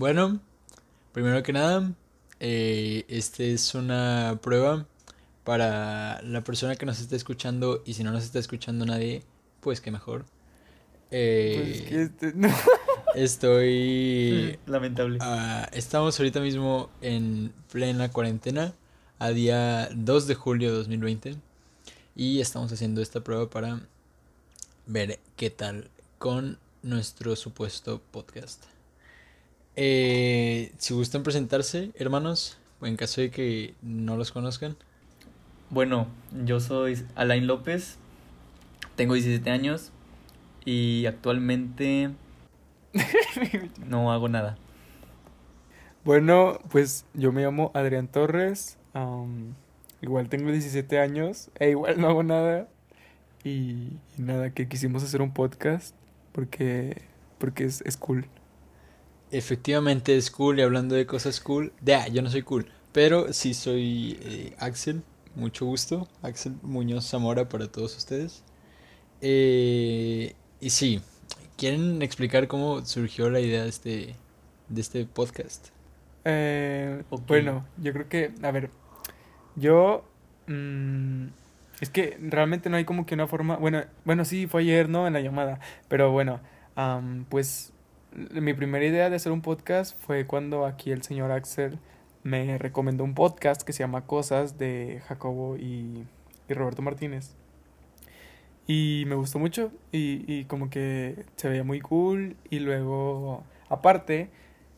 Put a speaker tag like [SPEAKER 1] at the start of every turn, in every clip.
[SPEAKER 1] Bueno, primero que nada, eh, este es una prueba para la persona que nos está escuchando y si no nos está escuchando nadie, pues que mejor. Eh,
[SPEAKER 2] Pues que este, no.
[SPEAKER 1] Estoy...
[SPEAKER 3] Lamentable.
[SPEAKER 1] ah, estamos ahorita mismo en plena cuarentena, a día 2 de julio de 2020, y estamos haciendo esta prueba para ver qué tal con nuestro supuesto podcast. Eh, si gustan presentarse, hermanos, en caso de que no los conozcan.
[SPEAKER 3] Bueno, yo soy Alain López, tengo 17 años y actualmente no hago nada.
[SPEAKER 2] Bueno, pues yo me llamo Adrián Torres. igual tengo 17 años. E igual no hago nada. Y, y nada, que quisimos hacer un podcast. Porque, porque es, es cool.
[SPEAKER 1] Efectivamente es cool y hablando de cosas cool, ya, yo no soy cool, pero sí soy eh, Axel, mucho gusto, Axel Muñoz Zamora para todos ustedes. Eh, y sí, ¿quieren explicar cómo surgió la idea de este, de este podcast?
[SPEAKER 2] Eh. Bueno, yo creo que, a ver, yo... mm, es que realmente no hay como que una forma... Bueno, bueno, sí, fue ayer, ¿no? En la llamada. Pero bueno, pues mi primera idea de hacer un podcast fue cuando aquí el señor Axel me recomendó un podcast que se llama Cosas de Jacobo y, y Roberto Martínez. Y me gustó mucho y, y como que se veía muy cool y luego, aparte,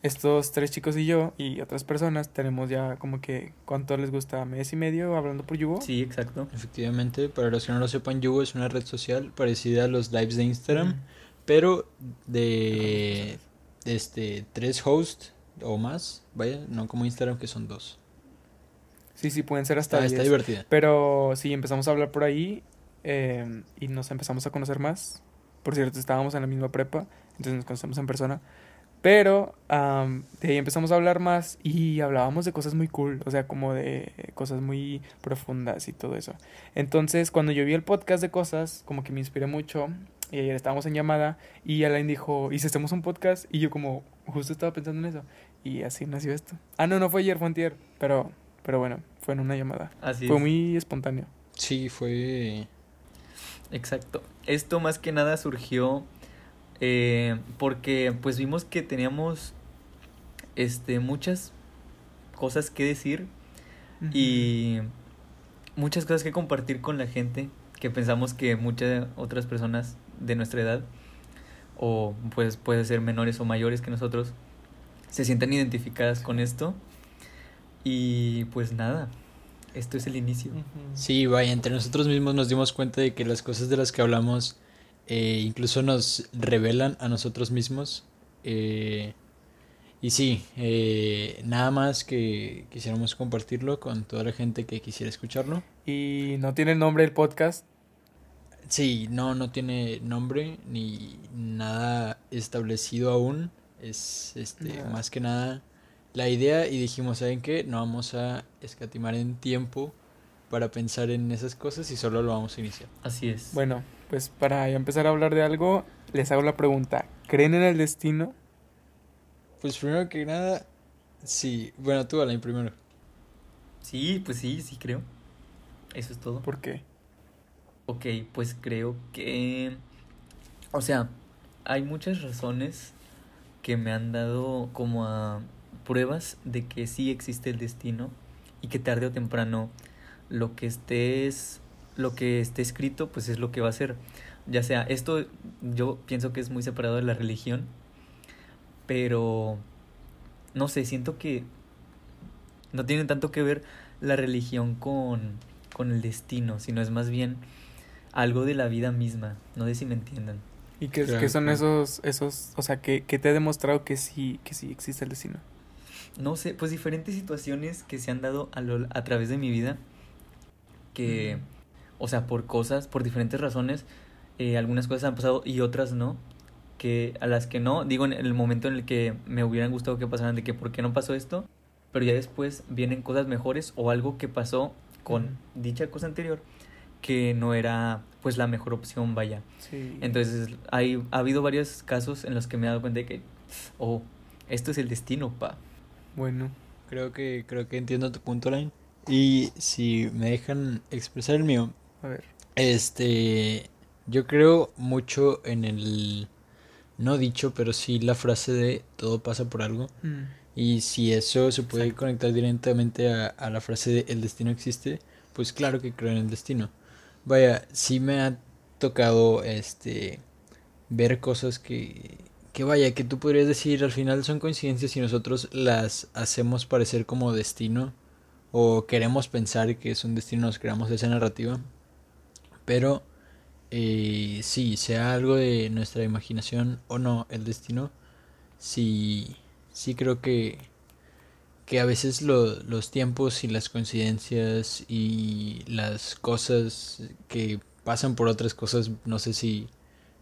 [SPEAKER 2] estos tres chicos y yo y otras personas tenemos ya como que, ¿cuánto les gusta? ¿Mes y medio hablando por Yugo?
[SPEAKER 3] Sí, exacto.
[SPEAKER 1] Efectivamente, para los que no lo sepan, Yugo es una red social parecida a los lives de Instagram. Pero de este tres hosts o más, vaya, no como Instagram que son dos.
[SPEAKER 2] Sí, sí, pueden ser hasta
[SPEAKER 1] Está, está
[SPEAKER 2] 10.
[SPEAKER 1] divertida.
[SPEAKER 2] Pero sí, empezamos a hablar por ahí eh, y nos empezamos a conocer más. Por cierto, estábamos en la misma prepa, entonces nos conocemos en persona. Pero am, de ahí empezamos a hablar más y hablábamos de cosas muy cool, o sea, como de cosas muy profundas y todo eso. Entonces, cuando yo vi el podcast de cosas, como que me inspiré mucho. Y ayer estábamos en llamada y Alain dijo, ¿y si hacemos un podcast? Y yo como, justo estaba pensando en eso. Y así nació esto. Ah, no, no fue ayer, fue antier. Pero, pero bueno, fue en una llamada.
[SPEAKER 3] Así
[SPEAKER 2] Fue
[SPEAKER 3] es.
[SPEAKER 2] muy espontáneo.
[SPEAKER 1] Sí, fue...
[SPEAKER 3] Exacto. Esto más que nada surgió eh, porque pues vimos que teníamos este muchas cosas que decir y muchas cosas que compartir con la gente que pensamos que muchas otras personas de nuestra edad o pues puede ser menores o mayores que nosotros se sientan identificadas con esto y pues nada esto es el inicio.
[SPEAKER 1] Sí, vaya, entre nosotros mismos nos dimos cuenta de que las cosas de las que hablamos eh, incluso nos revelan a nosotros mismos. eh, y sí, eh, nada más que quisiéramos compartirlo con toda la gente que quisiera escucharlo.
[SPEAKER 2] Y no tiene el nombre del podcast.
[SPEAKER 1] Sí, no, no tiene nombre ni nada establecido aún. Es este, más que nada la idea y dijimos, ¿saben qué? No vamos a escatimar en tiempo para pensar en esas cosas y solo lo vamos a iniciar.
[SPEAKER 3] así es
[SPEAKER 2] Bueno, pues para ya empezar a hablar de algo, les hago la pregunta. ¿Creen en el destino?
[SPEAKER 1] Pues primero que nada, sí, bueno, tú Alain primero.
[SPEAKER 3] Sí, pues sí, sí creo. Eso es todo.
[SPEAKER 2] ¿Por qué?
[SPEAKER 3] Ok, pues creo que... O sea, hay muchas razones que me han dado como a pruebas de que sí existe el destino y que tarde o temprano lo que estés lo que esté escrito pues es lo que va a ser. Ya sea esto yo pienso que es muy separado de la religión pero no sé siento que no tiene tanto que ver la religión con con el destino sino es más bien algo de la vida misma no sé si me entiendan
[SPEAKER 2] ¿Y qué,
[SPEAKER 1] Claro,
[SPEAKER 2] qué son
[SPEAKER 1] claro.
[SPEAKER 2] esos, esos, o sea, que, que te he demostrado que sí, que sí existe el destino?
[SPEAKER 3] no sé, pues diferentes situaciones que se han dado a, lo- a través de mi vida, que, o sea, por cosas, por diferentes razones, eh, algunas cosas han pasado y otras no, que a las que no, digo en el momento en el que me hubieran gustado que pasaran, de que por qué no pasó esto, pero ya después vienen cosas mejores o algo que pasó con dicha cosa anterior que no era pues la mejor opción, vaya.
[SPEAKER 2] Sí.
[SPEAKER 3] Entonces, hay, ha habido varios casos en los que me he dado cuenta de que, oh, Esto es el destino, pa.
[SPEAKER 2] Bueno,
[SPEAKER 1] Creo que, creo que entiendo tu punto, Line. Y si me dejan expresar el mío,
[SPEAKER 2] a ver.
[SPEAKER 1] este, yo creo mucho en el, no dicho, pero sí la frase de todo pasa por algo.
[SPEAKER 2] Mm,
[SPEAKER 1] Y si eso se puede
[SPEAKER 3] Exacto.
[SPEAKER 1] conectar directamente a, a la frase de el destino existe, pues claro que creo en el destino. Vaya, sí me ha tocado este ver cosas que, que vaya, que tú podrías decir al final son coincidencias y nosotros las hacemos parecer como destino o queremos pensar que es un destino, nos creamos esa narrativa. Pero eh, sí, sea algo de nuestra imaginación o no, el destino, sí, sí creo que, que a veces lo- los tiempos y las coincidencias y las cosas que pasan por otras cosas, no sé si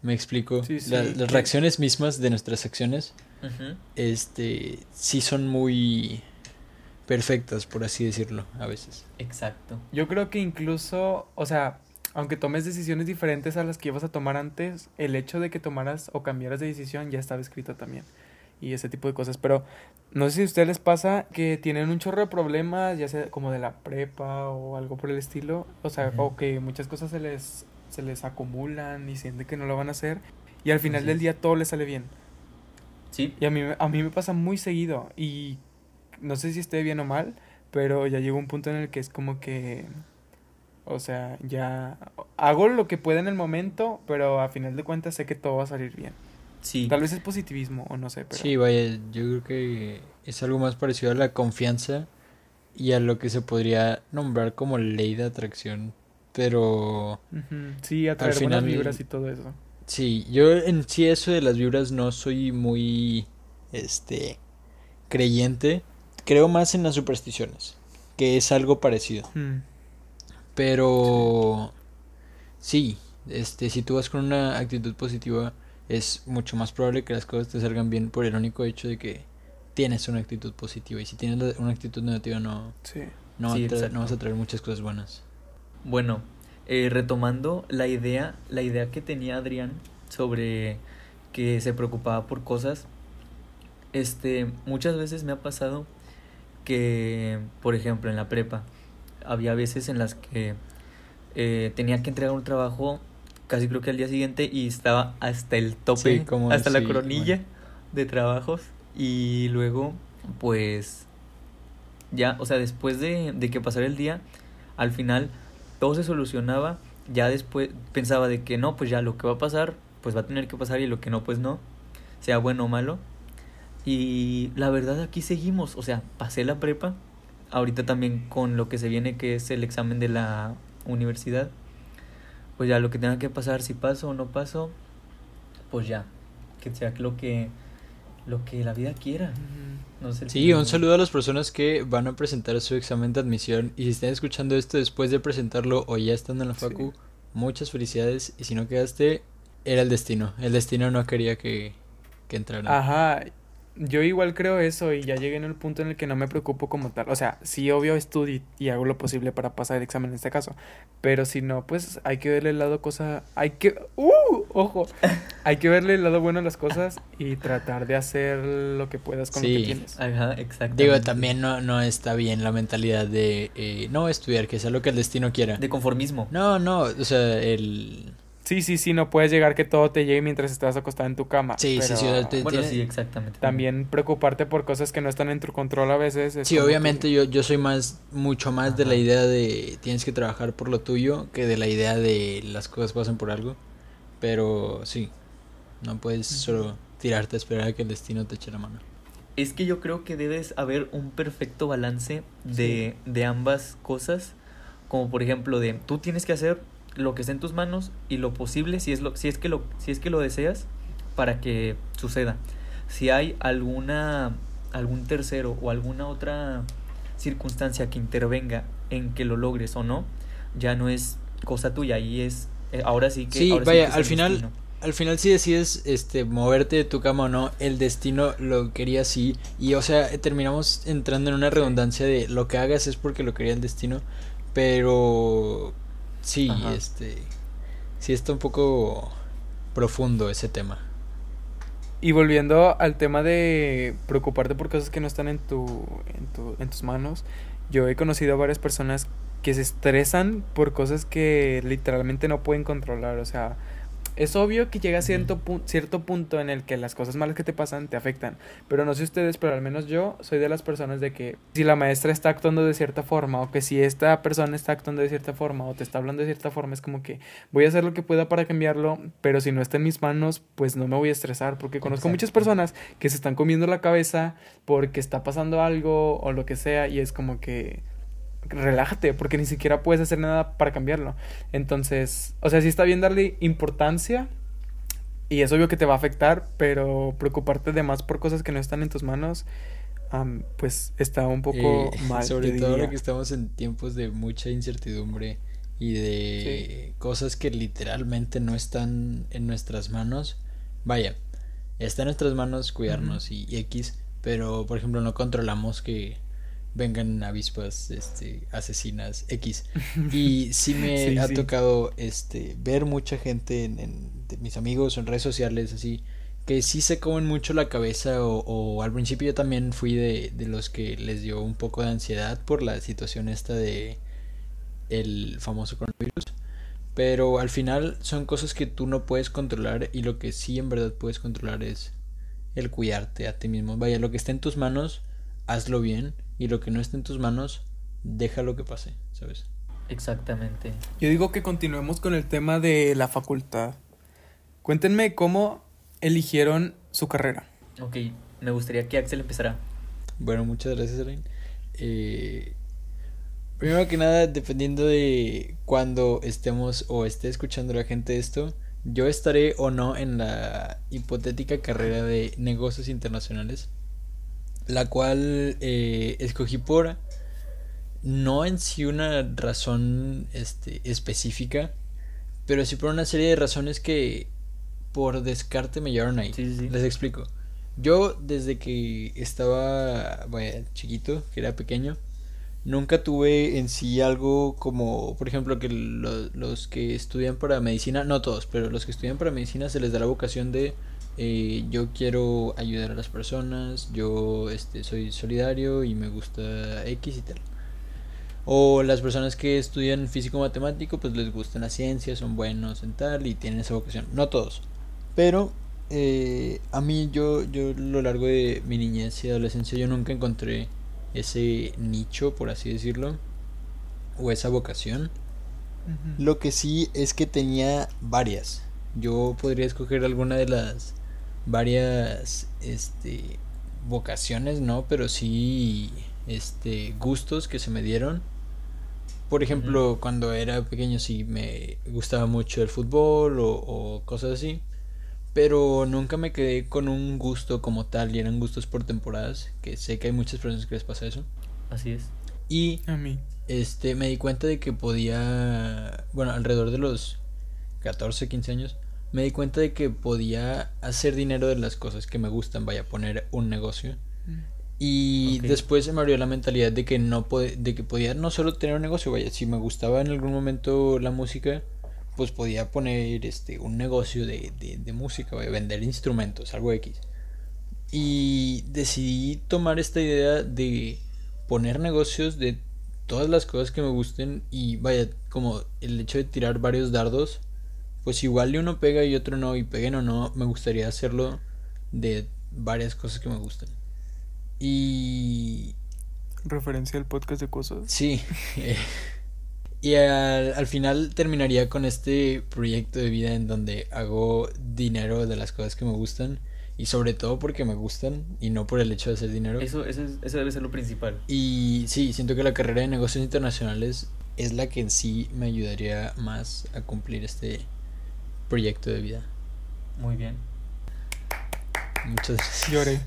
[SPEAKER 1] me explico,
[SPEAKER 2] Sí, sí,
[SPEAKER 1] la- las
[SPEAKER 2] que-
[SPEAKER 1] reacciones mismas de nuestras acciones, este, sí son muy perfectas, por así decirlo, a veces.
[SPEAKER 3] Exacto.
[SPEAKER 2] Yo creo que incluso, o sea, aunque tomes decisiones diferentes a las que ibas a tomar antes, el hecho de que tomaras o cambiaras de decisión ya estaba escrito también. Y ese tipo de cosas. Pero no sé si a ustedes les pasa que tienen un chorro de problemas, ya sea como de la prepa o algo por el estilo. O sea, o que muchas cosas se les, se les acumulan y sienten que no lo van a hacer. Y al final del día todo les sale bien.
[SPEAKER 3] Sí,
[SPEAKER 2] Y a mí, a mí me pasa muy seguido. Y no sé si esté bien o mal, pero ya llegó un punto en el que es como que. O sea, ya hago lo que pueda en el momento, pero a final de cuentas sé que todo va a salir bien.
[SPEAKER 3] Sí.
[SPEAKER 2] Tal vez es positivismo o no sé, pero.
[SPEAKER 1] Sí, vaya, yo creo que es algo más parecido a la confianza y a lo que se podría nombrar como ley de atracción, pero
[SPEAKER 2] Ujú, Sí, atraer buenas
[SPEAKER 1] final-
[SPEAKER 2] vibras y todo eso.
[SPEAKER 1] sí, yo en sí eso de las vibras no soy muy, este, creyente, creo más en las supersticiones, que es algo parecido,
[SPEAKER 2] Mm,
[SPEAKER 1] pero sí, este, si tú vas con una actitud positiva, es mucho más probable que las cosas te salgan bien por el único hecho de que tienes una actitud positiva. Y si tienes una actitud negativa, no,
[SPEAKER 2] sí.
[SPEAKER 3] Sí,
[SPEAKER 1] no vas a traer muchas cosas buenas.
[SPEAKER 3] Bueno, eh, retomando la idea, la idea que tenía Adrián sobre que se preocupaba por cosas, este, muchas veces me ha pasado que, por ejemplo, en la prepa, había veces en las que eh, tenía que entregar un trabajo casi creo que al día siguiente y estaba hasta el tope,
[SPEAKER 1] Sí, como
[SPEAKER 3] hasta la coronilla
[SPEAKER 1] bueno.
[SPEAKER 3] de trabajos y luego, pues, ya, o sea, después de, de que pasara el día, al final todo se solucionaba, ya después pensaba de que no, pues ya lo que va a pasar, pues va a tener que pasar y lo que no, pues no, sea bueno o malo. Y la verdad aquí seguimos, o sea, pasé la prepa, ahorita también con lo que se viene que es el examen de la universidad, pues ya lo que tenga que pasar, si paso o no paso, pues ya, que sea lo que, lo que la vida quiera. No sé
[SPEAKER 1] Sí, un saludo a las personas que van a presentar su examen de admisión. Y si están escuchando esto después de presentarlo o ya estando en la
[SPEAKER 2] Sí.
[SPEAKER 1] facu, muchas felicidades. Y si no quedaste, era el destino. El destino no quería que, que entraran.
[SPEAKER 2] Ajá, yo igual creo eso y ya llegué en el punto en el que no me preocupo como tal. O sea, sí, obvio estudio y hago lo posible para pasar el examen en este caso. Pero si no, pues hay que verle el lado cosa... Hay que... ¡Uh! Ojo. Hay que verle el lado bueno a las cosas y tratar de hacer lo que puedas con lo que tienes.
[SPEAKER 3] Ajá, exactamente.
[SPEAKER 1] Digo, también no, no está bien la mentalidad de eh, no estudiar, que sea lo que el destino quiera.
[SPEAKER 3] De conformismo.
[SPEAKER 1] No, no, o sea, el...
[SPEAKER 2] Sí, sí, sí, no puedes llegar que todo te llegue mientras estás acostado en tu cama.
[SPEAKER 1] Sí, sí, sí,
[SPEAKER 2] pero
[SPEAKER 1] te-
[SPEAKER 3] Bueno,
[SPEAKER 1] tiene-
[SPEAKER 3] sí, exactamente.
[SPEAKER 2] También preocuparte por cosas que no están en tu control a veces. es
[SPEAKER 1] Sí,
[SPEAKER 2] que-
[SPEAKER 1] obviamente yo, yo soy más, mucho más de la idea de tienes que trabajar por lo tuyo que de la idea de las cosas pasan por algo. Pero sí, no puedes solo tirarte a esperar a que el destino te eche la mano.
[SPEAKER 3] Es que yo creo que debes haber un perfecto balance de, de ambas cosas. Como por ejemplo de tú tienes que hacer lo que esté en tus manos y lo posible si es lo, si es que lo, si es que lo deseas para que suceda. Si hay alguna algún tercero o alguna otra circunstancia que intervenga en que lo logres o no, ya no es cosa tuya y es eh, ahora sí que
[SPEAKER 1] Sí,
[SPEAKER 3] ahora
[SPEAKER 1] vaya,
[SPEAKER 3] que es
[SPEAKER 1] al final-
[SPEAKER 3] destino.
[SPEAKER 1] Al final si decides este moverte de tu cama o no, el destino lo quería así y o sea, terminamos entrando en una redundancia de lo que hagas es porque lo quería el destino, pero sí,
[SPEAKER 3] Ajá.
[SPEAKER 1] este sí está un poco profundo ese tema.
[SPEAKER 2] Y volviendo al tema de preocuparte por cosas que no están en tu, en tu, en tus manos, yo he conocido a varias personas que se estresan por cosas que literalmente no pueden controlar. O sea, es obvio que llega a cierto, cierto punto en el que las cosas malas que te pasan te afectan. Pero no sé ustedes, pero al menos yo soy de las personas de que si la maestra está actuando de cierta forma o que si esta persona está actuando de cierta forma o te está hablando de cierta forma, es como que voy a hacer lo que pueda para cambiarlo, pero si no está en mis manos, pues no me voy a estresar porque conozco muchas personas que se están comiendo la cabeza porque está pasando algo o lo que sea y es como que relájate, porque ni siquiera puedes hacer nada para cambiarlo. Entonces, o sea, sí está bien darle importancia y es obvio que te va a afectar, pero preocuparte de más por cosas que no están en tus manos, pues está un poco
[SPEAKER 1] eh,
[SPEAKER 2] mal.
[SPEAKER 1] Sobre todo ahora que estamos en tiempos de mucha incertidumbre y de cosas que literalmente no están en nuestras manos. Vaya, está en nuestras manos cuidarnos y X, pero por ejemplo no controlamos que vengan avispas este, asesinas X. Y sí me ha tocado este, ver mucha gente en, de mis amigos en redes sociales así que sí se comen mucho la cabeza o, o al principio yo también fui de, de, los que les dio un poco de ansiedad por la situación esta de el famoso coronavirus. Pero al final son cosas que tú no puedes controlar y lo que sí en verdad puedes controlar es el cuidarte a ti mismo. Vaya, lo que está en tus manos, hazlo bien y lo que no esté en tus manos, déjalo que pase, ¿sabes?
[SPEAKER 3] Exactamente.
[SPEAKER 2] Yo digo que continuemos con el tema de la facultad. Cuéntenme cómo eligieron su carrera.
[SPEAKER 3] Ok, me gustaría que Axel empezara.
[SPEAKER 1] Bueno, muchas gracias, Elaine. Eh, primero que nada, dependiendo de cuando estemos o esté escuchando la gente esto, yo estaré o no en la hipotética carrera de negocios internacionales la cual eh, escogí por no en sí una razón este, específica, pero sí por una serie de razones que por descarte me llevaron ahí. Les explico. Yo desde que estaba bueno, chiquito, que era pequeño, nunca tuve en sí algo como, por ejemplo, que los que estudian para medicina, no todos, pero los que estudian para medicina se les da la vocación de eh, yo quiero ayudar a las personas, yo este, soy solidario y me gusta X y tal. O las personas que estudian físico matemático, pues les gusta la ciencia, son buenos en tal y tienen esa vocación. No todos. Pero eh, a mí yo, yo a lo largo de mi niñez y adolescencia yo nunca encontré ese nicho, por así decirlo, o esa vocación. Lo que sí es que tenía varias. Yo podría escoger alguna de las varias este vocaciones, no, pero sí este gustos que se me dieron. Por ejemplo, cuando era pequeño sí me gustaba mucho el fútbol o, cosas así. Pero nunca me quedé con un gusto como tal y eran gustos por temporadas, que sé que hay muchas personas que les pasa eso.
[SPEAKER 3] Así es.
[SPEAKER 1] Y
[SPEAKER 2] a mí
[SPEAKER 1] este me di cuenta de que podía, bueno, alrededor de los 14, 15 años, me di cuenta de que podía hacer dinero de las cosas que me gustan, vaya a poner un negocio. Mm. Y después se me abrió la mentalidad de que no de que podía no solo tener un negocio, vaya, si me gustaba en algún momento la música, pues podía poner este un negocio de, de, de música, vaya, vender instrumentos, algo X. Y decidí tomar esta idea de poner negocios de todas las cosas que me gusten y vaya, como el hecho de tirar varios dardos pues igual uno pega y otro no, y peguen o no, me gustaría hacerlo de varias cosas que me gustan. Y...
[SPEAKER 2] Referencia al podcast de cosas.
[SPEAKER 1] Sí. Eh, y al, al, final terminaría con este proyecto de vida en donde hago dinero de las cosas que me gustan. Y sobre todo porque me gustan y no por el hecho de hacer dinero.
[SPEAKER 3] Eso, eso, eso debe ser lo principal.
[SPEAKER 1] Y sí, siento que la carrera de negocios internacionales es la que en sí me ayudaría más a cumplir este proyecto de vida.
[SPEAKER 3] Muy bien.
[SPEAKER 1] Muchas gracias.
[SPEAKER 2] Lloré.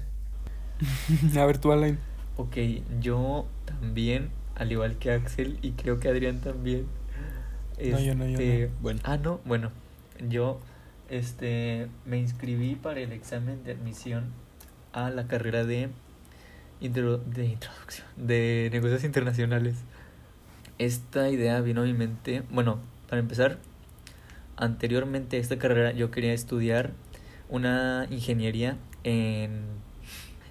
[SPEAKER 2] A ver tú, Alain.
[SPEAKER 3] Ok, yo también, al igual que Axel, y creo que Adrián también.
[SPEAKER 2] no, yo no, yo
[SPEAKER 3] este, Bueno. Ah, no, bueno. Yo este, me inscribí para el examen de admisión a la carrera de, de introducción, de negocios internacionales. Esta idea vino a mi mente, bueno, para empezar, anteriormente a esta carrera yo quería estudiar una ingeniería en,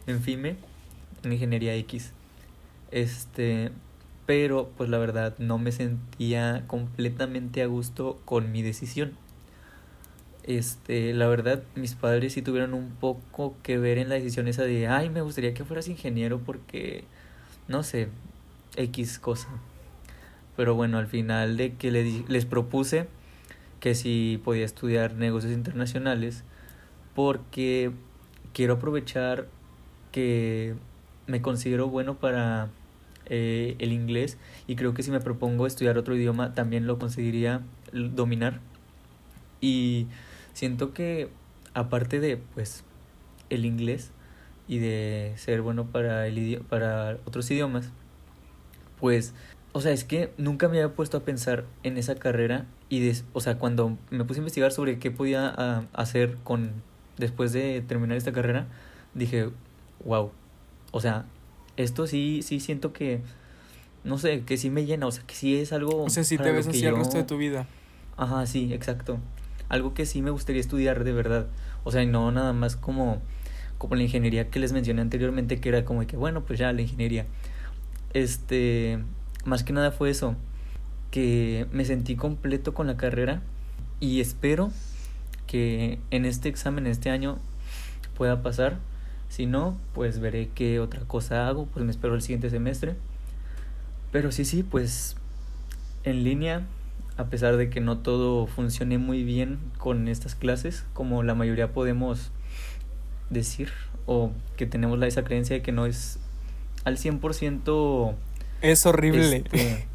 [SPEAKER 3] en FIME, en ingeniería X. Este, pero pues la verdad no me sentía completamente a gusto con mi decisión. Este, la verdad, mis padres sí tuvieron un poco que ver en la decisión esa de, ay, me gustaría que fueras ingeniero porque, no sé, X cosa. Pero bueno, al final de que les, les propuse que si podía estudiar negocios internacionales, porque quiero aprovechar que me considero bueno para eh, el inglés y creo que si me propongo estudiar otro idioma también lo conseguiría dominar. Y siento que aparte de pues el inglés y de ser bueno para el para otros idiomas, pues o sea, es que nunca me había puesto a pensar en esa carrera y, des, o sea, cuando me puse a investigar sobre qué podía uh, hacer con después de terminar esta carrera, dije, wow, o sea, esto sí, sí siento que, no sé, que sí me llena, o sea, que sí es algo...
[SPEAKER 2] O sea, sí te ves así yo... el resto de tu vida.
[SPEAKER 3] Ajá, sí, exacto. Algo que sí me gustaría estudiar de verdad. O sea, no nada más como, como la ingeniería que les mencioné anteriormente, que era como que, bueno, pues ya la ingeniería. Este, más que nada fue eso, que me sentí completo con la carrera y espero que en este examen, este año, pueda pasar. Si no, pues veré qué otra cosa hago, pues me espero el siguiente semestre. Pero sí, sí, pues en línea, a pesar de que no todo funcione muy bien con estas clases, como la mayoría podemos decir, o que tenemos esa creencia de que no es al 100%
[SPEAKER 2] es horrible.
[SPEAKER 1] Este...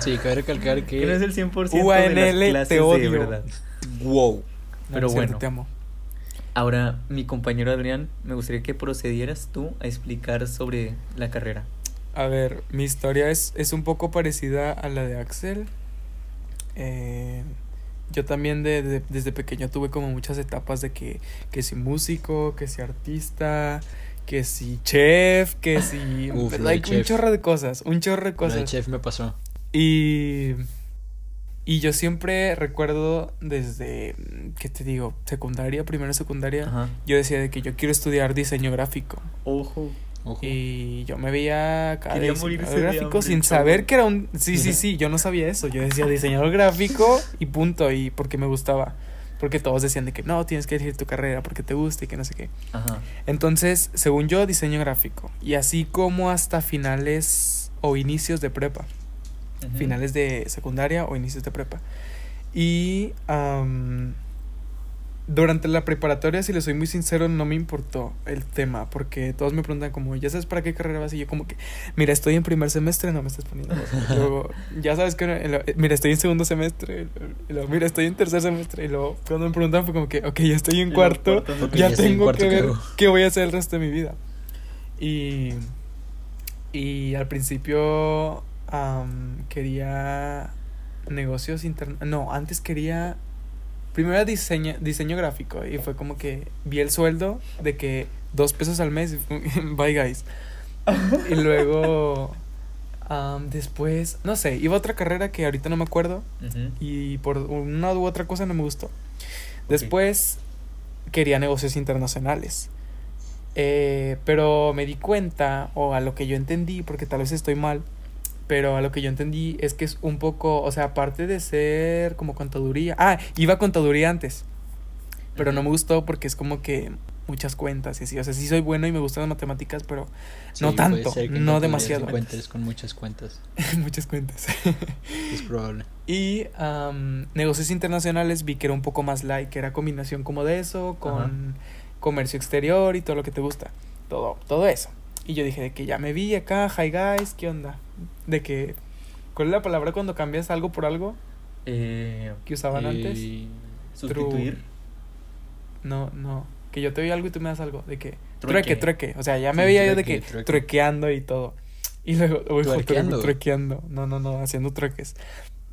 [SPEAKER 1] Sí, cabe recalcar que...
[SPEAKER 3] que no es el 100% UANL, de las clases
[SPEAKER 2] te odio.
[SPEAKER 3] de verdad.
[SPEAKER 1] Wow.
[SPEAKER 3] Pero
[SPEAKER 2] No,
[SPEAKER 3] bueno,
[SPEAKER 2] te amo.
[SPEAKER 3] ahora mi compañero Adrián, me gustaría que procedieras tú a explicar sobre la carrera.
[SPEAKER 2] A ver, mi historia es, es un poco parecida a la de Axel. Eh, yo también de, de- desde pequeño tuve como muchas etapas de que, que si músico, que si artista, que si chef, que si...
[SPEAKER 1] Uf,
[SPEAKER 2] un chorro de cosas, un chorro de cosas.
[SPEAKER 1] de chef me pasó.
[SPEAKER 2] Y, y yo siempre recuerdo desde, ¿qué te digo? Secundaria, primero secundaria,
[SPEAKER 3] Ajá.
[SPEAKER 2] yo decía de que yo quiero estudiar diseño gráfico.
[SPEAKER 3] Ojo.
[SPEAKER 1] Ojo.
[SPEAKER 2] Y yo me veía
[SPEAKER 3] Quería
[SPEAKER 2] diseñador gráfico sin
[SPEAKER 3] chavo.
[SPEAKER 2] saber que era un... Sí, sí, sí, yo no sabía eso. Yo decía diseñador gráfico y punto. Y porque me gustaba. Porque todos decían de que no, tienes que elegir tu carrera porque te gusta y que no sé qué.
[SPEAKER 3] Ajá.
[SPEAKER 2] Entonces, según yo, diseño gráfico. Y así como hasta finales o inicios de prepa. Finales de secundaria o inicios de prepa. Y durante la preparatoria, si le soy muy sincero, no me importó el tema. Porque todos me preguntan como, ¿ya sabes para qué carrera vas? Y yo como que, mira, estoy en primer semestre, no me estás poniendo. voz". Luego, ya sabes que, y luego, mira, estoy en segundo semestre. Y luego, mira, estoy en tercer semestre. Y luego, cuando me preguntan fue como que, ok, ya estoy en cuarto. ya tengo
[SPEAKER 1] cuarto,
[SPEAKER 2] que
[SPEAKER 1] ¿qué
[SPEAKER 2] ver qué voy a hacer el resto de mi vida. Y, y al principio quería negocios internos. No, antes quería. Primero diseño, diseño gráfico. Y fue como que vi el sueldo de que dos pesos al mes. Bye, guys. Y luego. am, después. No sé, iba a otra carrera que ahorita no me acuerdo.
[SPEAKER 3] Ujú.
[SPEAKER 2] Y por una u otra cosa no me gustó. Después quería negocios internacionales. Eh, pero me di cuenta, o a lo que yo entendí, porque tal vez estoy mal, pero a lo que yo entendí es que es un poco, o sea, aparte de ser como contaduría. Ah, iba a contaduría antes, pero no me gustó porque es como que muchas cuentas y así. O sea, sí soy bueno y me gustan las matemáticas, pero no tanto, no demasiado.
[SPEAKER 1] te encuentres con muchas cuentas.
[SPEAKER 2] muchas cuentas.
[SPEAKER 1] Es probable.
[SPEAKER 2] Y am, negocios internacionales vi que era un poco más light, que era combinación como de eso, con comercio exterior y todo lo que te gusta. Todo, todo eso. Y yo dije de que ya me vi acá, hi guys, ¿qué onda? De que, ¿cuál es la palabra cuando cambias algo por algo
[SPEAKER 3] Eh,
[SPEAKER 2] que usaban antes?
[SPEAKER 1] Y-
[SPEAKER 3] sustituir.
[SPEAKER 2] No, no. Que yo te doy algo y tú me das algo. De que,
[SPEAKER 3] Trueque.
[SPEAKER 2] trueque. O sea, ya me
[SPEAKER 1] Sí,
[SPEAKER 2] veía yo de que
[SPEAKER 1] trueque.
[SPEAKER 2] truequeando y todo. Y luego, uy, joder,
[SPEAKER 1] Tuerqueando.
[SPEAKER 2] truequeando. No, no, no, haciendo trueques.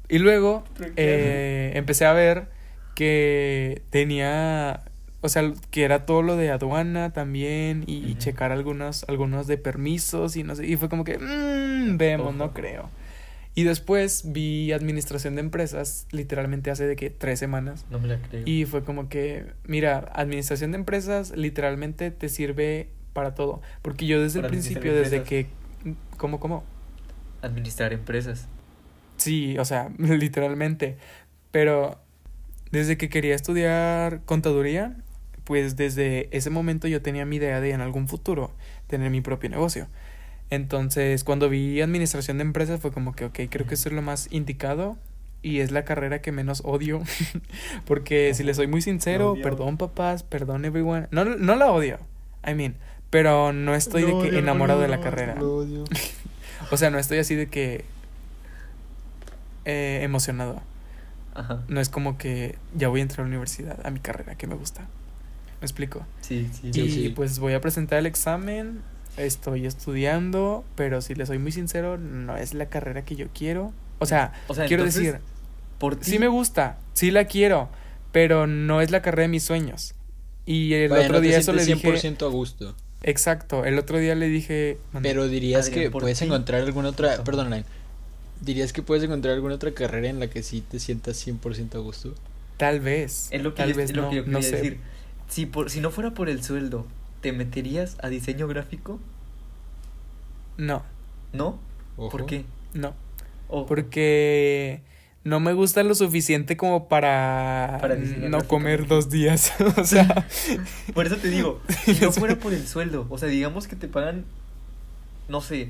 [SPEAKER 2] Y luego
[SPEAKER 3] Truequeando.
[SPEAKER 2] eh, empecé a ver que tenía, o sea, que era todo lo de aduana también y, checar algunos, algunos de permisos y no sé. Y fue como que, mmm, vemos, no creo. Y después vi administración de empresas, literalmente hace de que tres semanas.
[SPEAKER 3] No me la creo.
[SPEAKER 2] Y fue como que, mira, administración de empresas literalmente te sirve para todo. Porque yo desde
[SPEAKER 3] Para
[SPEAKER 2] el principio, desde que... ¿Cómo, cómo?
[SPEAKER 3] Administrar empresas.
[SPEAKER 2] Sí, o sea, literalmente. Pero desde que quería estudiar contaduría, pues desde ese momento yo tenía mi idea de en algún futuro tener mi propio negocio. Entonces, cuando vi administración de empresas fue como que, ok, creo que eso es lo más indicado y es la carrera que menos odio. Porque si les soy muy sincero,
[SPEAKER 3] odio.
[SPEAKER 2] perdón papás, perdón everyone. No, no la odio, I mean, pero no estoy de que enamorado de la carrera. O sea, no estoy así de que eh, emocionado.
[SPEAKER 3] Ajá.
[SPEAKER 2] No es como que ya voy a entrar a la universidad, a mi carrera que me gusta. ¿Me explico?
[SPEAKER 3] Sí, sí.
[SPEAKER 1] Sí,
[SPEAKER 2] y
[SPEAKER 1] sí.
[SPEAKER 2] pues voy a presentar el examen, estoy estudiando, pero si les soy muy sincero, no es la carrera que yo quiero. O sea,
[SPEAKER 3] O sea,
[SPEAKER 2] quiero
[SPEAKER 3] entonces,
[SPEAKER 2] decir,
[SPEAKER 3] por ti.
[SPEAKER 2] sí me gusta, sí la quiero, pero no es la carrera de mis sueños. Y el
[SPEAKER 1] Vaya,
[SPEAKER 2] otro
[SPEAKER 1] no te
[SPEAKER 2] día eso le dije,
[SPEAKER 1] 100% a gusto.
[SPEAKER 2] exacto, el otro día le dije.
[SPEAKER 1] Pero dirías
[SPEAKER 3] Adrián,
[SPEAKER 1] que puedes
[SPEAKER 3] ti.
[SPEAKER 1] encontrar alguna otra, perdón, Line, dirías que puedes encontrar alguna otra carrera en la que sí te sientas 100% a gusto.
[SPEAKER 2] tal vez,
[SPEAKER 3] Es lo que,
[SPEAKER 2] tal
[SPEAKER 3] yo,
[SPEAKER 2] vez
[SPEAKER 3] es lo
[SPEAKER 2] no,
[SPEAKER 3] que yo
[SPEAKER 2] no
[SPEAKER 3] quería
[SPEAKER 2] sé.
[SPEAKER 3] decir. Si, por, si no fuera por el sueldo, ¿te meterías a diseño gráfico?
[SPEAKER 2] No,
[SPEAKER 3] ¿No?
[SPEAKER 1] Ojo.
[SPEAKER 3] ¿Por qué?
[SPEAKER 2] no.
[SPEAKER 3] Oh,
[SPEAKER 2] Porque no me gusta lo suficiente como para,
[SPEAKER 3] Para
[SPEAKER 2] no comer dos días. o sea,
[SPEAKER 3] Por eso te digo, si no fuera por el sueldo, o sea, digamos que te pagan, no sé,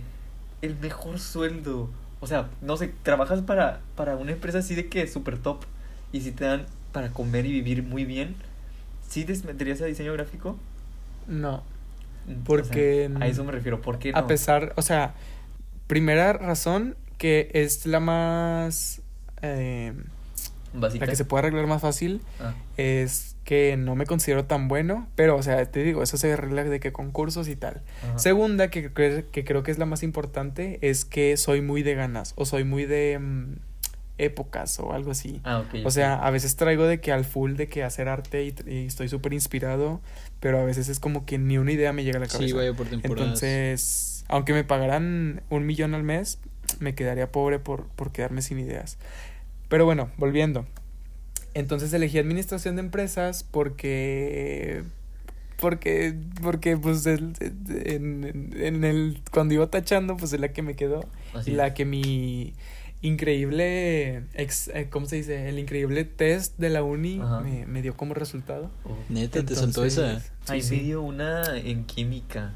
[SPEAKER 3] el mejor sueldo. O sea, no sé, trabajas para, para una empresa así de que es súper top. Y si te dan para comer y vivir muy bien, ¿sí te meterías a diseño gráfico?
[SPEAKER 2] no.
[SPEAKER 3] Mm, o
[SPEAKER 2] Porque,
[SPEAKER 3] sea, a eso me refiero, ¿por qué no?
[SPEAKER 2] A pesar, o sea, primera razón que es la más... eh,
[SPEAKER 3] Básica.
[SPEAKER 2] la que se puede arreglar más fácil
[SPEAKER 3] Ah,
[SPEAKER 2] es que no me considero tan bueno, pero, o sea, te digo, eso se arregla de que concursos y tal.
[SPEAKER 3] ajá.
[SPEAKER 2] Segunda, que, que creo que es la más importante, es que soy muy de ganas o soy muy de mm, épocas o algo así.
[SPEAKER 3] Ah, ok.
[SPEAKER 2] O sea, a veces traigo de que al full de que hacer arte y, y estoy súper inspirado, pero a veces es como que ni una idea me llega a la cabeza.
[SPEAKER 1] Sí, vaya por temporadas.
[SPEAKER 2] Entonces, aunque me pagaran un millón al mes, me quedaría pobre por, por quedarme sin ideas. Pero bueno, volviendo. Entonces elegí administración de empresas porque porque porque pues el- en, en el cuando iba tachando pues es la que me quedó
[SPEAKER 3] Así
[SPEAKER 2] y
[SPEAKER 3] es.
[SPEAKER 2] la que mi increíble ex, eh, ¿cómo se dice? el increíble test de la uni me, me dio como resultado
[SPEAKER 3] Oh.
[SPEAKER 1] Neta, te soltó esa.
[SPEAKER 2] Sí,
[SPEAKER 3] me
[SPEAKER 2] sí.
[SPEAKER 3] dio una en química.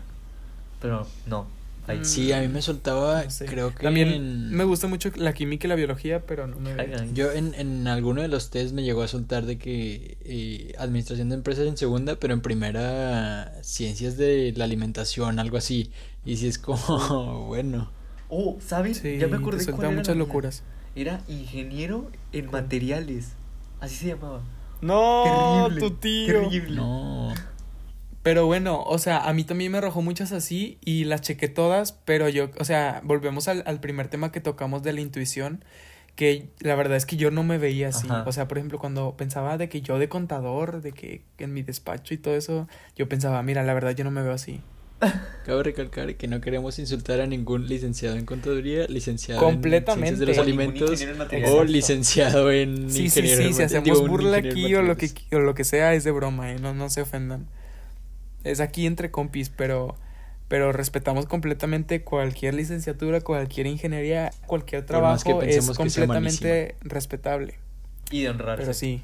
[SPEAKER 3] Pero no. Ay,
[SPEAKER 2] Mm.
[SPEAKER 1] Sí, a mí me soltaba,
[SPEAKER 2] No sé.
[SPEAKER 1] creo que
[SPEAKER 2] También
[SPEAKER 1] en-
[SPEAKER 2] me gusta mucho la química y la biología, pero no me...
[SPEAKER 3] ay.
[SPEAKER 1] Yo en, en alguno de los test me llegó a soltar de que eh, administración de empresas en segunda, pero en primera ciencias de la alimentación, algo así. Y si es como, bueno.
[SPEAKER 3] Oh, ¿sabes?
[SPEAKER 2] Sí,
[SPEAKER 3] ya me
[SPEAKER 2] te
[SPEAKER 3] acordé
[SPEAKER 2] suelta
[SPEAKER 3] cuál era la
[SPEAKER 2] muchas
[SPEAKER 3] mía.
[SPEAKER 2] locuras.
[SPEAKER 3] Era ingeniero en materiales. Así se llamaba.
[SPEAKER 2] No,
[SPEAKER 3] terrible.
[SPEAKER 2] tu tío.
[SPEAKER 3] Terrible.
[SPEAKER 1] No.
[SPEAKER 2] Pero bueno, o sea, a mí también me arrojó muchas así y las chequé todas, pero yo, o sea, volvemos al, al primer tema que tocamos de la intuición, que la verdad es que yo no me veía así.
[SPEAKER 3] Ajá.
[SPEAKER 2] O sea, por ejemplo, cuando pensaba de que yo de contador, de que en mi despacho y todo eso, yo pensaba, mira, la verdad yo no me veo así.
[SPEAKER 1] Cabe recalcar que no queremos insultar a ningún licenciado en contaduría, licenciado
[SPEAKER 2] Completamente.
[SPEAKER 1] en ciencias de los alimentos o licenciado en
[SPEAKER 2] Sí, sí, sí, si hacemos
[SPEAKER 1] digo,
[SPEAKER 2] burla aquí o lo que, o lo que sea es de broma, ¿eh? No, no se ofendan. Es aquí entre compis, pero, pero respetamos completamente cualquier licenciatura, cualquier ingeniería, cualquier
[SPEAKER 1] que
[SPEAKER 2] trabajo es completamente respetable.
[SPEAKER 3] Y de honrarse.
[SPEAKER 2] Pero sí.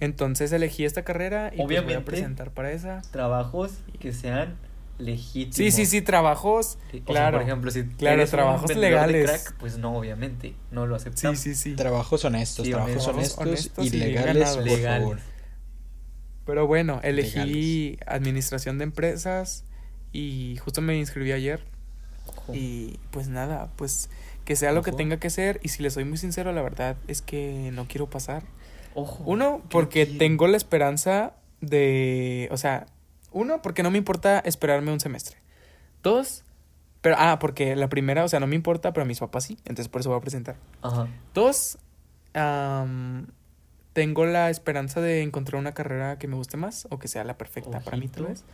[SPEAKER 2] Entonces elegí esta carrera y pues voy a
[SPEAKER 3] Obviamente.
[SPEAKER 2] presentar para esa.
[SPEAKER 3] Trabajos que sean legítimos.
[SPEAKER 2] Sí, sí, sí, trabajos.
[SPEAKER 3] O sea,
[SPEAKER 2] claro.
[SPEAKER 3] por ejemplo, si
[SPEAKER 2] Claro,
[SPEAKER 3] eres un
[SPEAKER 2] trabajos
[SPEAKER 3] de
[SPEAKER 2] legales.
[SPEAKER 3] crack, pues no, obviamente, no lo
[SPEAKER 2] Sí,
[SPEAKER 3] aceptamos.
[SPEAKER 2] sí, sí.
[SPEAKER 1] Trabajos honestos,
[SPEAKER 3] Sí,
[SPEAKER 1] trabajos
[SPEAKER 3] honestos.
[SPEAKER 1] honestos, y legales, por
[SPEAKER 3] Legales.
[SPEAKER 1] favor.
[SPEAKER 2] Pero bueno, elegí
[SPEAKER 1] Legales.
[SPEAKER 2] administración de empresas y justo me inscribí ayer.
[SPEAKER 3] Ojo.
[SPEAKER 2] Y pues nada, pues que sea lo que tenga que ser. Y si le soy muy sincero, la verdad es que no quiero pasar.
[SPEAKER 3] Ojo.
[SPEAKER 2] Uno,
[SPEAKER 3] ¿qué
[SPEAKER 2] porque tengo la esperanza de. O sea, uno, porque no me importa esperarme un semestre. Dos, pero. Ah, porque la primera, o sea, no me importa, pero a mis papás sí. Entonces por eso voy a presentar.
[SPEAKER 3] Ajá.
[SPEAKER 2] Dos, tengo la esperanza de encontrar una carrera que me guste más o que sea la perfecta para mí, tal vez.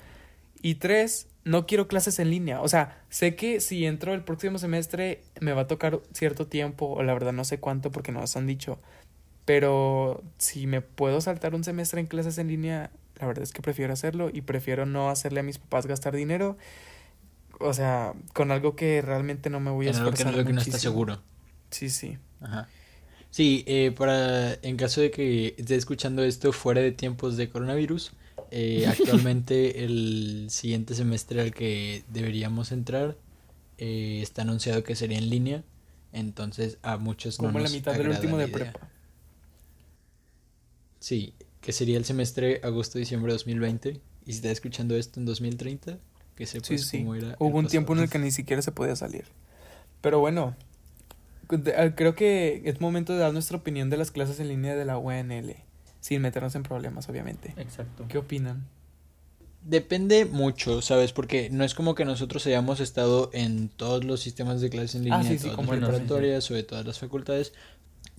[SPEAKER 2] Y tres, no quiero clases en línea. O sea, sé que si entro el próximo semestre me va a tocar cierto tiempo, o la verdad no sé cuánto porque no nos han dicho. Pero si me puedo saltar un semestre en clases en línea, la verdad es que prefiero hacerlo y prefiero no hacerle a mis papás gastar dinero. O sea, con algo que realmente no me voy a
[SPEAKER 1] En
[SPEAKER 2] esforzar
[SPEAKER 1] algo que no está seguro.
[SPEAKER 2] Sí, sí.
[SPEAKER 1] Ajá. Sí, eh, para en caso de que esté escuchando esto fuera de tiempos de coronavirus, eh, actualmente el siguiente semestre al que deberíamos entrar eh, está anunciado que sería en línea, entonces a muchos no
[SPEAKER 2] Como la
[SPEAKER 1] nos
[SPEAKER 2] mitad del último
[SPEAKER 1] la
[SPEAKER 2] de prepa.
[SPEAKER 1] Sí, que sería el semestre agosto-diciembre de 2020, y si está escuchando esto en 2030, que sepas
[SPEAKER 2] Sí, sí.
[SPEAKER 1] cómo era
[SPEAKER 2] Hubo un tiempo en el que ni siquiera se podía salir. Pero bueno, ah, creo que es momento de dar nuestra opinión de las clases en línea de la UNL, sin meternos en problemas, obviamente.
[SPEAKER 3] Exacto.
[SPEAKER 2] ¿Qué opinan?
[SPEAKER 1] Depende mucho, ¿sabes? Porque no es como que nosotros hayamos estado en todos los sistemas de clases en línea
[SPEAKER 2] Ah, sí,
[SPEAKER 1] de
[SPEAKER 2] sí,
[SPEAKER 1] todas
[SPEAKER 2] como
[SPEAKER 1] las
[SPEAKER 3] sí.
[SPEAKER 1] preparatorias o de todas las facultades.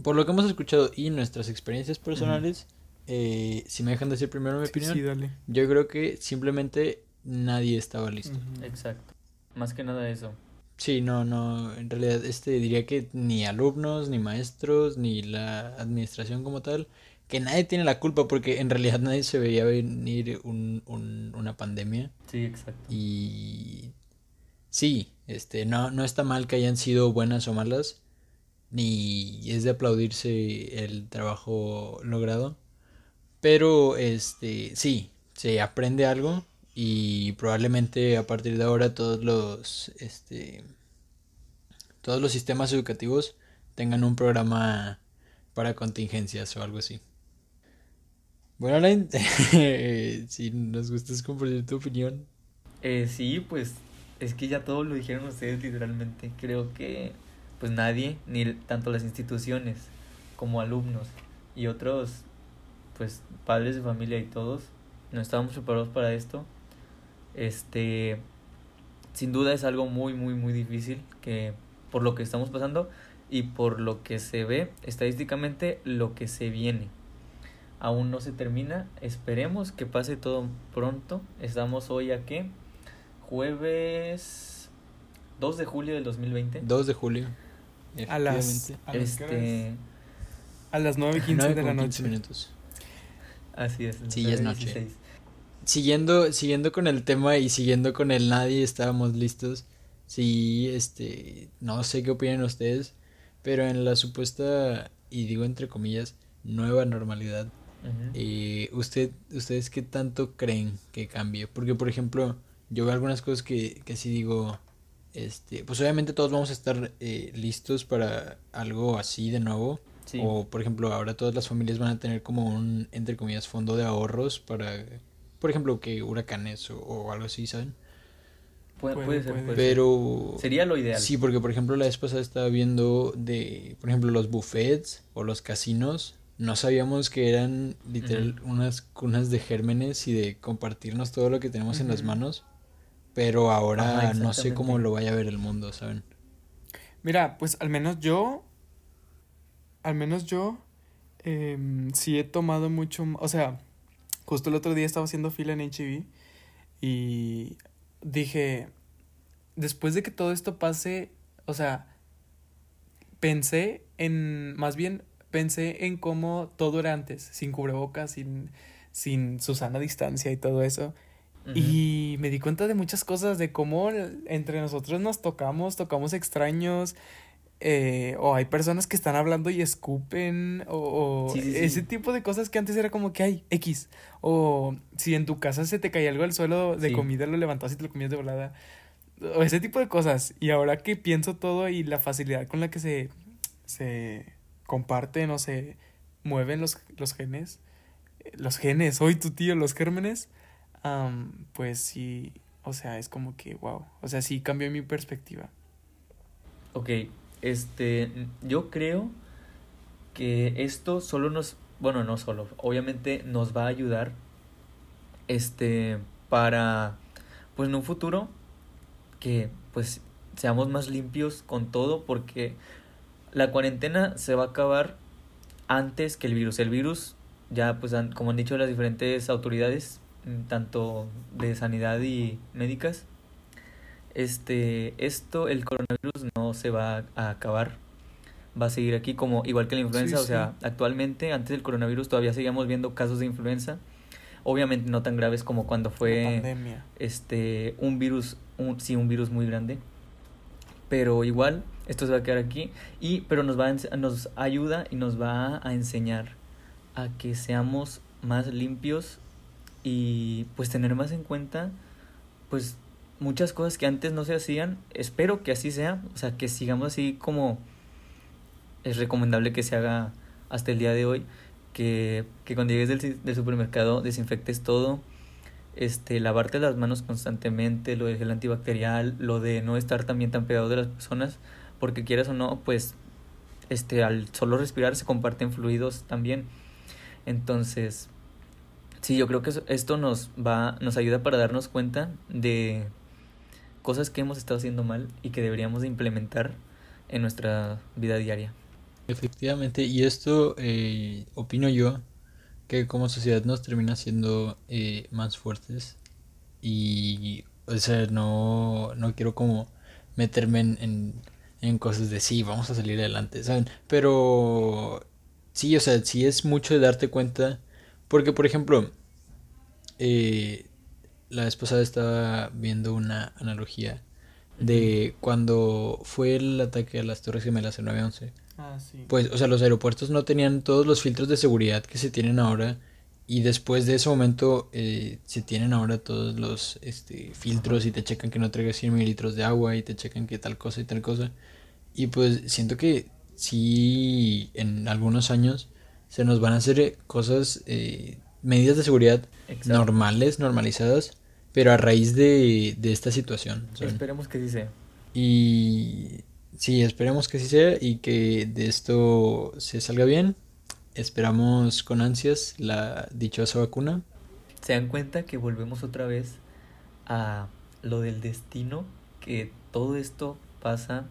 [SPEAKER 1] Por lo que hemos escuchado y nuestras experiencias personales, eh, si me dejan decir primero mi
[SPEAKER 2] Sí,
[SPEAKER 1] opinión,
[SPEAKER 2] sí, dale.
[SPEAKER 1] yo creo que simplemente nadie estaba listo.
[SPEAKER 3] Exacto. Más que nada eso.
[SPEAKER 1] Sí, no, no, en realidad este diría que ni alumnos, ni maestros, ni la administración como tal, que nadie tiene la culpa porque en realidad nadie se veía venir un, un- una pandemia.
[SPEAKER 3] Sí, exacto.
[SPEAKER 1] Y sí, este, no, no está mal que hayan sido buenas o malas, ni es de aplaudirse el trabajo logrado, pero este, sí, se aprende algo y probablemente a partir de ahora todos los, este, todos los sistemas educativos tengan un programa para contingencias o algo así. Bueno, Alain, si nos gustas compartir tu opinión.
[SPEAKER 3] Eh, sí, pues es que ya todo lo dijeron ustedes literalmente. Creo que pues nadie, ni tanto las instituciones como alumnos y otros pues padres de familia y todos no estábamos preparados para esto. Este sin duda es algo muy muy muy difícil que por lo que estamos pasando y por lo que se ve estadísticamente lo que se viene. Aún no se termina, esperemos que pase todo pronto. Estamos hoy a qué? Jueves 2 de julio del 2020.
[SPEAKER 1] 2 de julio.
[SPEAKER 2] A las, a.
[SPEAKER 3] Este,
[SPEAKER 2] a las 9.15
[SPEAKER 1] 9
[SPEAKER 2] de la
[SPEAKER 1] con 15
[SPEAKER 2] noche.
[SPEAKER 1] minutos.
[SPEAKER 3] Así es.
[SPEAKER 1] Sí, ya es
[SPEAKER 3] 9:16.
[SPEAKER 1] noche. Siguiendo, siguiendo con el tema y siguiendo con el nadie estábamos listos. Sí, este, no sé qué opinan ustedes, pero en la supuesta, y digo entre comillas, nueva normalidad,
[SPEAKER 3] Ujú.
[SPEAKER 1] eh, usted, ¿ustedes qué tanto creen que cambie? Porque, por ejemplo, yo veo algunas cosas que, que sí digo, este, pues obviamente todos vamos a estar eh, listos para algo así de nuevo.
[SPEAKER 3] Sí.
[SPEAKER 1] O, por ejemplo, ahora todas las familias van a tener como un, entre comillas, fondo de ahorros para, por ejemplo, que huracanes o, o algo así, ¿saben?
[SPEAKER 3] Puede,
[SPEAKER 2] puede,
[SPEAKER 3] puede ser,
[SPEAKER 2] puede.
[SPEAKER 3] puede ser.
[SPEAKER 1] Pero...
[SPEAKER 3] Sería lo ideal.
[SPEAKER 1] Sí, porque por ejemplo la vez pasada estaba viendo de, por ejemplo, los buffets o los casinos. No sabíamos que eran literal unas cunas de gérmenes y de compartirnos todo lo que tenemos en las manos. Pero ahora
[SPEAKER 3] Ajá,
[SPEAKER 1] no sé cómo lo vaya a ver el mundo, ¿saben?
[SPEAKER 2] Mira, pues al menos yo, al menos yo, em, sí he tomado mucho, o sea, justo el otro día estaba haciendo fila en HB y dije, después de que todo esto pase, o sea, pensé en, más bien pensé en cómo todo era antes, sin cubrebocas, sin, sin Susana distancia y todo eso. Y me di cuenta de muchas cosas, de cómo entre nosotros nos tocamos, tocamos extraños, eh, o hay personas que están hablando y escupen, o, o
[SPEAKER 3] Sí, sí, sí.
[SPEAKER 2] ese tipo de cosas que antes era como que hay X. O si en tu casa se te caía algo al suelo de comida, lo levantabas y te lo comías de volada. O ese tipo de cosas. Y ahora que pienso todo y la facilidad con la que se, se comparten o se mueven los, los genes, eh, los genes, hoy tu tío, los gérmenes, pues sí, o sea, es como que, wow, o sea, sí cambió mi perspectiva.
[SPEAKER 3] Ok, este, yo creo que esto solo nos, bueno, no solo, obviamente nos va a ayudar, este, para, pues en un futuro, que pues seamos más limpios con todo, porque la cuarentena se va a acabar antes que el virus. El virus, ya pues han- como han dicho las diferentes autoridades, mm, tanto de sanidad y médicas. Este, esto, el coronavirus no se va a acabar, va a seguir aquí como igual que la influenza,
[SPEAKER 2] Sí,
[SPEAKER 3] o sea, actualmente antes del coronavirus todavía seguíamos viendo casos de influenza, obviamente no tan graves como cuando fue
[SPEAKER 2] pandemia.
[SPEAKER 3] este un virus, un, sí, un virus muy grande. Pero igual, esto se va a quedar aquí. Y, pero nos va a nos ayuda y nos va a enseñar a que seamos más limpios y pues tener más en cuenta pues muchas cosas que antes no se hacían. Espero que así sea. O sea, que sigamos así como es recomendable que se haga hasta el día de hoy. Que, que cuando llegues del, del supermercado desinfectes todo este, lavarte las manos constantemente, lo del gel antibacterial, lo de no estar también tan pegado de las personas, porque quieras o no, pues, este, al solo respirar se comparten fluidos también. Entonces, sí, yo creo que esto nos va, nos ayuda para darnos cuenta de cosas que hemos estado haciendo mal y que deberíamos de implementar en nuestra vida diaria.
[SPEAKER 1] Efectivamente, y esto eh, opino yo que como sociedad nos termina siendo eh, más fuertes y, o sea, no, no quiero como meterme en, en, en cosas de sí, vamos a salir adelante, ¿saben? Pero sí, o sea, sí es mucho de darte cuenta, porque por ejemplo, eh, la vez pasada estaba viendo una analogía de cuando fue el ataque a las Torres Gemelas en 911.
[SPEAKER 2] Ah, sí.
[SPEAKER 1] Pues, o sea, los aeropuertos no tenían todos los filtros de seguridad que se tienen ahora y después de ese momento eh, se tienen ahora todos los este, filtros y te checan que no traigas 100 mililitros de agua y te checan que tal cosa y tal cosa. Y pues siento que sí, en algunos años se nos van a hacer eh, cosas, eh, medidas de seguridad
[SPEAKER 3] Exacto.
[SPEAKER 1] normales, normalizadas, pero a raíz de, de esta situación.
[SPEAKER 3] Esperemos que sí sea.
[SPEAKER 1] Y sí, esperemos que sí sea y que de esto se salga bien. Esperamos con ansias la dichosa vacuna.
[SPEAKER 3] ¿Se dan cuenta que volvemos otra vez a lo del destino? Que todo esto pasa,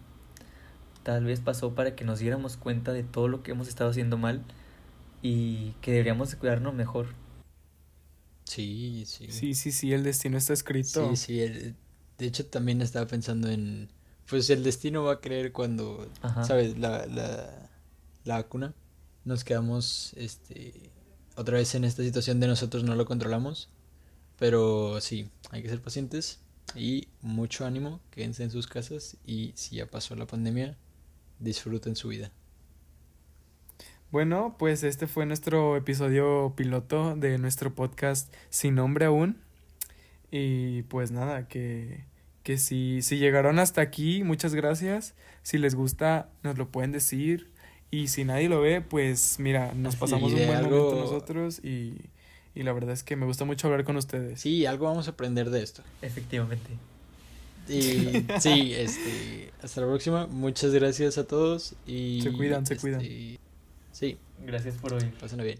[SPEAKER 3] tal vez pasó para que nos diéramos cuenta de todo lo que hemos estado haciendo mal y que deberíamos de cuidarnos mejor.
[SPEAKER 1] Sí, sí.
[SPEAKER 2] Sí, sí, sí, el destino está escrito.
[SPEAKER 1] Sí, sí. el- de hecho, también estaba pensando en. Pues el destino va a creer cuando,
[SPEAKER 3] Ajá.
[SPEAKER 1] ¿sabes? La, la, la vacuna. Nos quedamos este, otra vez en esta situación de nosotros no lo controlamos. Pero sí, hay que ser pacientes y mucho ánimo. Quédense en sus casas y si ya pasó la pandemia, disfruten su vida.
[SPEAKER 2] Bueno, pues este fue nuestro episodio piloto de nuestro podcast sin nombre aún. Y pues nada, que, que si, si llegaron hasta aquí, muchas gracias. Si les gusta, nos lo pueden decir. Y si nadie lo ve, pues mira, nos
[SPEAKER 1] Sí,
[SPEAKER 2] pasamos un buen
[SPEAKER 1] algo-
[SPEAKER 2] momento nosotros y, y la verdad es que me gusta mucho hablar con ustedes.
[SPEAKER 1] Sí, algo vamos a aprender de esto.
[SPEAKER 3] Efectivamente.
[SPEAKER 1] Y sí, este, hasta la próxima. Muchas gracias a todos y
[SPEAKER 2] Se cuidan, se
[SPEAKER 1] este,
[SPEAKER 2] cuidan.
[SPEAKER 1] Sí,
[SPEAKER 3] Gracias por oír.
[SPEAKER 1] pásenla bien.